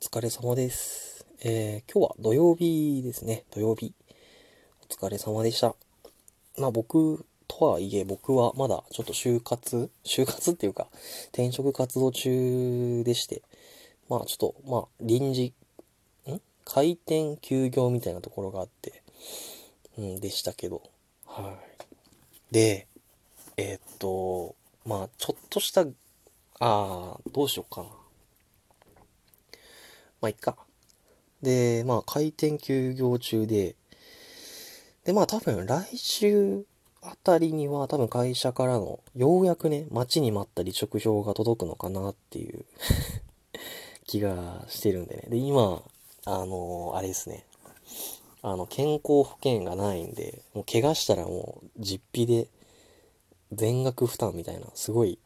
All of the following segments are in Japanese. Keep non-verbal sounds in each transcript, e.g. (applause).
お疲れ様です。えー今日は土曜日ですね。土曜日。お疲れ様でした。まあ僕とはいえ、僕はまだちょっと就活就活っていうか、転職活動中でして、まあちょっと、まあ臨時、ん？開店休業みたいなところがあって、うん、でしたけど、はい。で、えーっと、まあちょっとした、あー、どうしようかな。まあ、いっか。で、まあ、開店休業中で、で、まあ、多分来週あたりには多分会社からの、ようやくね、待ちに待った離職票が届くのかなっていう (laughs) 気がしてるんでね。で、今、あのあれですね。あの、健康保険がないんで、もう怪我したらもう実費で全額負担みたいな、すごい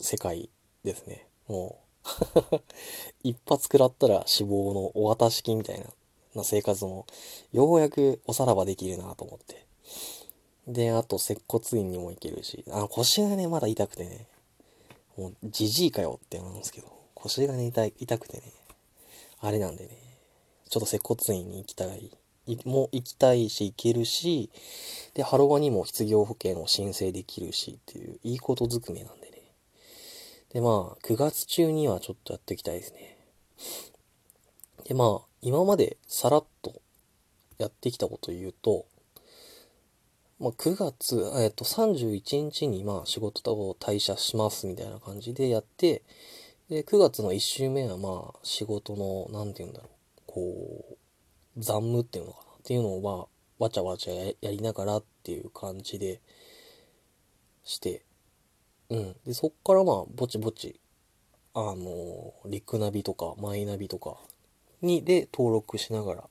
世界ですね。もう (laughs) 一発食らったら死亡のお渡し金みたいなな生活もようやくおさらばできるなと思って。で、あと接骨院にも行けるし、あの腰がね、まだ痛くてね、もうじじいかよって思うんですけど、腰がね、痛い痛くてね、あれなんでね、ちょっと接骨院に行きたい。いもう行きたいし、行けるし、で、ハロワにも失業保険を申請できるしっていう、いいことずくめなんで。で、まあ、9月中にはちょっとやっていきたいですね。で、まあ、今までさらっとやってきたこと言うと、まあ、9月、えっと、31日に、まあ、仕事を退社しますみたいな感じでやって、で、9月の1週目は、まあ、仕事の、なんて言うんだろう、こう、残務っていうのかなっていうのを、まあ、わちゃわちゃややりながらっていう感じでして、うん。で、そっからまあ、ぼちぼち、あの、リクナビとか、マイナビとかに、で、登録しながら、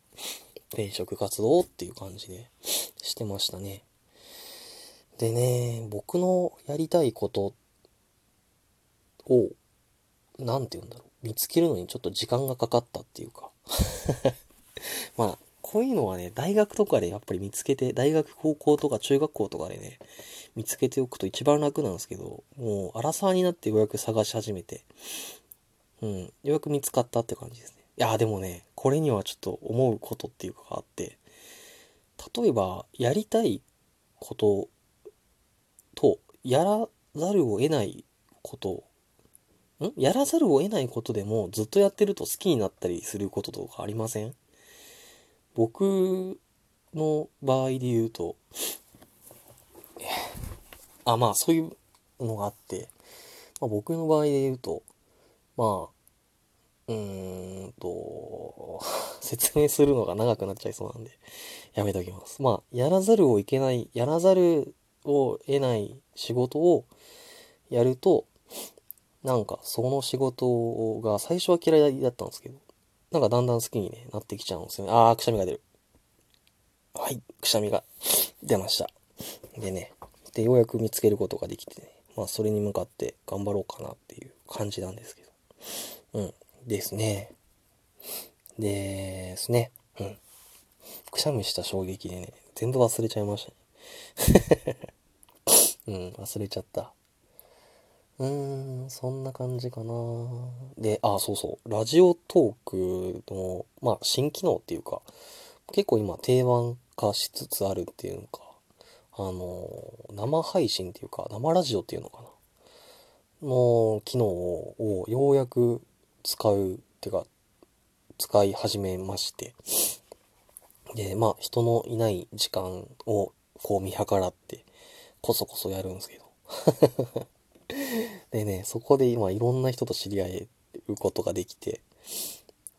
転職活動っていう感じでしてましたね。でね、僕のやりたいことを、なんて言うんだろう、見つけるのにちょっと時間がかかったっていうか。(laughs) まあ、こういうのはね、大学とかでやっぱり見つけて、大学、高校とか中学校とかでね、見つけておくと一番楽なんですけど、もう、荒沢になってようやく探し始めて、うん、ようやく見つかったって感じですね。いやーでもね、これにはちょっと思うことっていうかがあって、例えば、やりたいことと、やらざるを得ないこと、ん？やらざるを得ないことでもずっとやってると好きになったりすることとかありません？僕の場合で言うと、あ、まあそういうのがあって、まあ、僕の場合で言うと、まあ、うーんと、(laughs) 説明するのが長くなっちゃいそうなんで、やめておきます。まあ、やらざるをいけない、やらざるを得ない仕事をやると、なんかその仕事が最初は嫌いだったんですけど、なんかだんだん好きに、ね、なってきちゃうんですよね。あー、くしゃみが出る。はい、くしゃみが出ました。でね、で、ようやく見つけることができてね、まあそれに向かって頑張ろうかなっていう感じなんですけど。うん。ですね。ですね。うん。くしゃみした衝撃でね、全部忘れちゃいましたね。(laughs) うん、忘れちゃった。うーん、そんな感じかな。で、あ、そうそう。ラジオトークの、まあ、新機能っていうか、結構今定番化しつつあるっていうのか、あの、生配信っていうか、生ラジオっていうのかな？の機能をようやく使う、っていうか、使い始めまして。で、まあ、人のいない時間をこう見計らって、こそこそやるんですけど。(laughs) でね、そこで今いろんな人と知り合えることができて、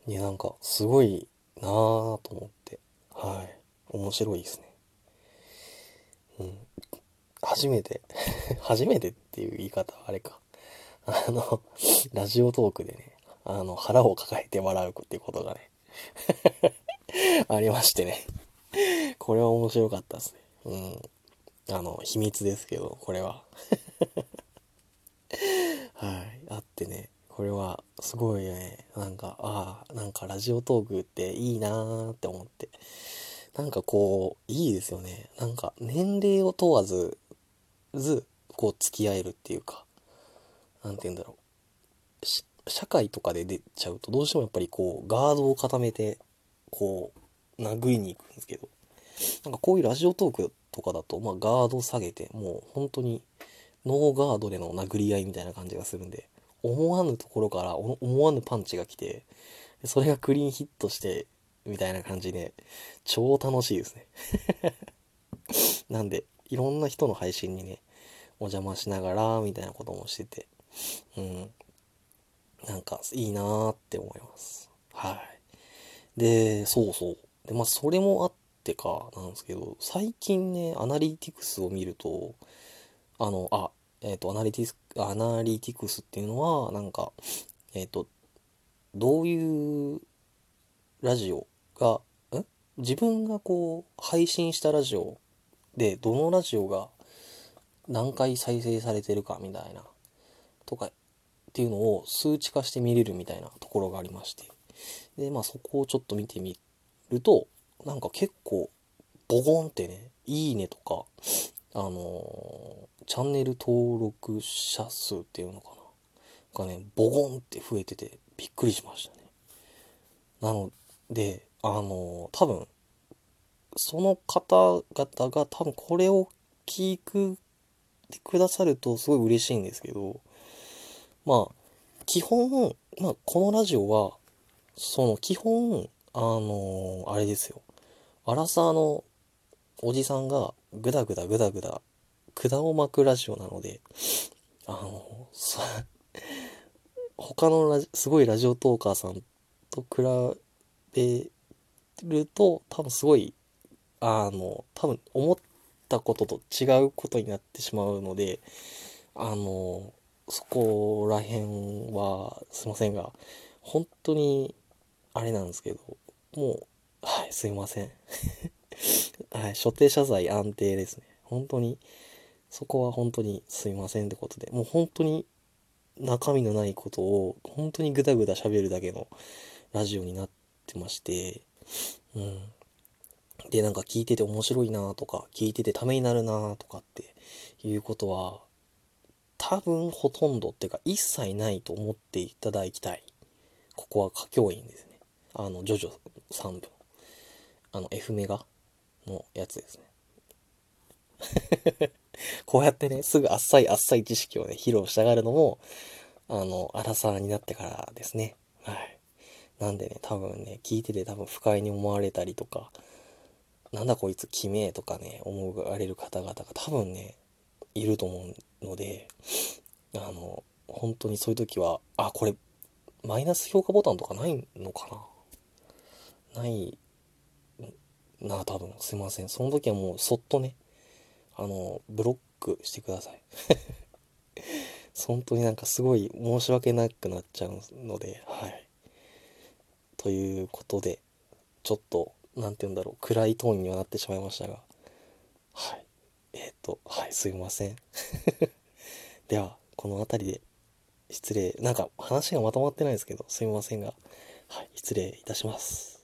いや、なんかすごいなぁと思って、はい。面白いですね。うん。初めて、(laughs) 初めてっていう言い方はあれか。あの、ラジオトークでね、あの、腹を抱えて笑うっていうことがね、(laughs) ありましてね。これは面白かったですね。うん。あの、秘密ですけど、これは。(laughs) はい。あってね、これはすごいね、なんか、ああ、なんかラジオトークっていいなーって思って。なんかこう、いいですよね。なんか年齢を問わず、ず、こう付き合えるっていうか、なんて言うんだろう。社会とかで出ちゃうとどうしてもやっぱりこうガードを固めてこう殴りに行くんですけどなんかこういうラジオトークとかだとまあガード下げてもう本当にノーガードでの殴り合いみたいな感じがするんで思わぬところから思わぬパンチが来てそれがクリーンヒットしてみたいな感じで超楽しいですね (laughs) なんでいろんな人の配信にねお邪魔しながらみたいなこともしててうんなんかいいなーって思います。はい。で、そうそう。で、まあそれもあってかなんですけど、最近ね、アナリティクスを見ると、あの、あ、えっ、ー、と、アナリティス、アナリティクスっていうのは、なんか、えっ、ー、と、どういうラジオが、ん自分がこう、配信したラジオで、どのラジオが何回再生されてるかみたいな、とかっていうのを数値化して見れるみたいなところがありまして。でまあそこをちょっと見てみるとなんか結構ボゴンってねいいねとかあのー、チャンネル登録者数っていうのかな？がねボゴンって増えててびっくりしましたね。なのであの、多分その方々が多分これを聞くくださるとすごい嬉しいんですけどまあ、基本、まあ、このラジオは、その、基本、あの、あれですよ。アラサーのおじさんが、ぐだぐだぐだぐだ、管を巻くラジオなので、あの、(laughs) 他のラジ、すごいラジオトーカーさんと比べると、多分すごい、あの、多分思ったことと違うことになってしまうので、あの、そこら辺はすいませんが、本当にあれなんですけど、もう、はい、すいません。(laughs) はい、所定謝罪安定ですね。本当に、そこは本当にすいませんってことで、もう本当に中身のないことを本当にグダグダ喋るだけのラジオになってまして、うん。で、なんか聞いてて面白いなとか、聞いててためになるなとかっていうことは、多分ほとんどっていうか一切ないと思っていただきたい。ここは歌教員ですね。あの、ジョジョ3部。あの、F メガのやつですね。(laughs) こうやってね、すぐあっさいあっさい知識をね、披露したがるのも、あの、荒さになってからですね。はい。なんでね、多分ね、聞いてて多分不快に思われたりとか、なんだこいつきめえとかね、思われる方々が多分ね、いると思うので、あの、本当にそういう時は、あ、これ、マイナス評価ボタンとかないのかな？ないな、多分。すいません。その時はもうそっとね、あの、ブロックしてください。(laughs) 本当になんかすごい申し訳なくなっちゃうので、はい。ということで、ちょっと、何て言うんだろう、暗いトーンにはなってしまいましたが、はい。えっ、ー、と、はい、すいません。(laughs) では、この辺りで失礼、なんか話がまとまってないですけど、すいませんが、はい、失礼いたします。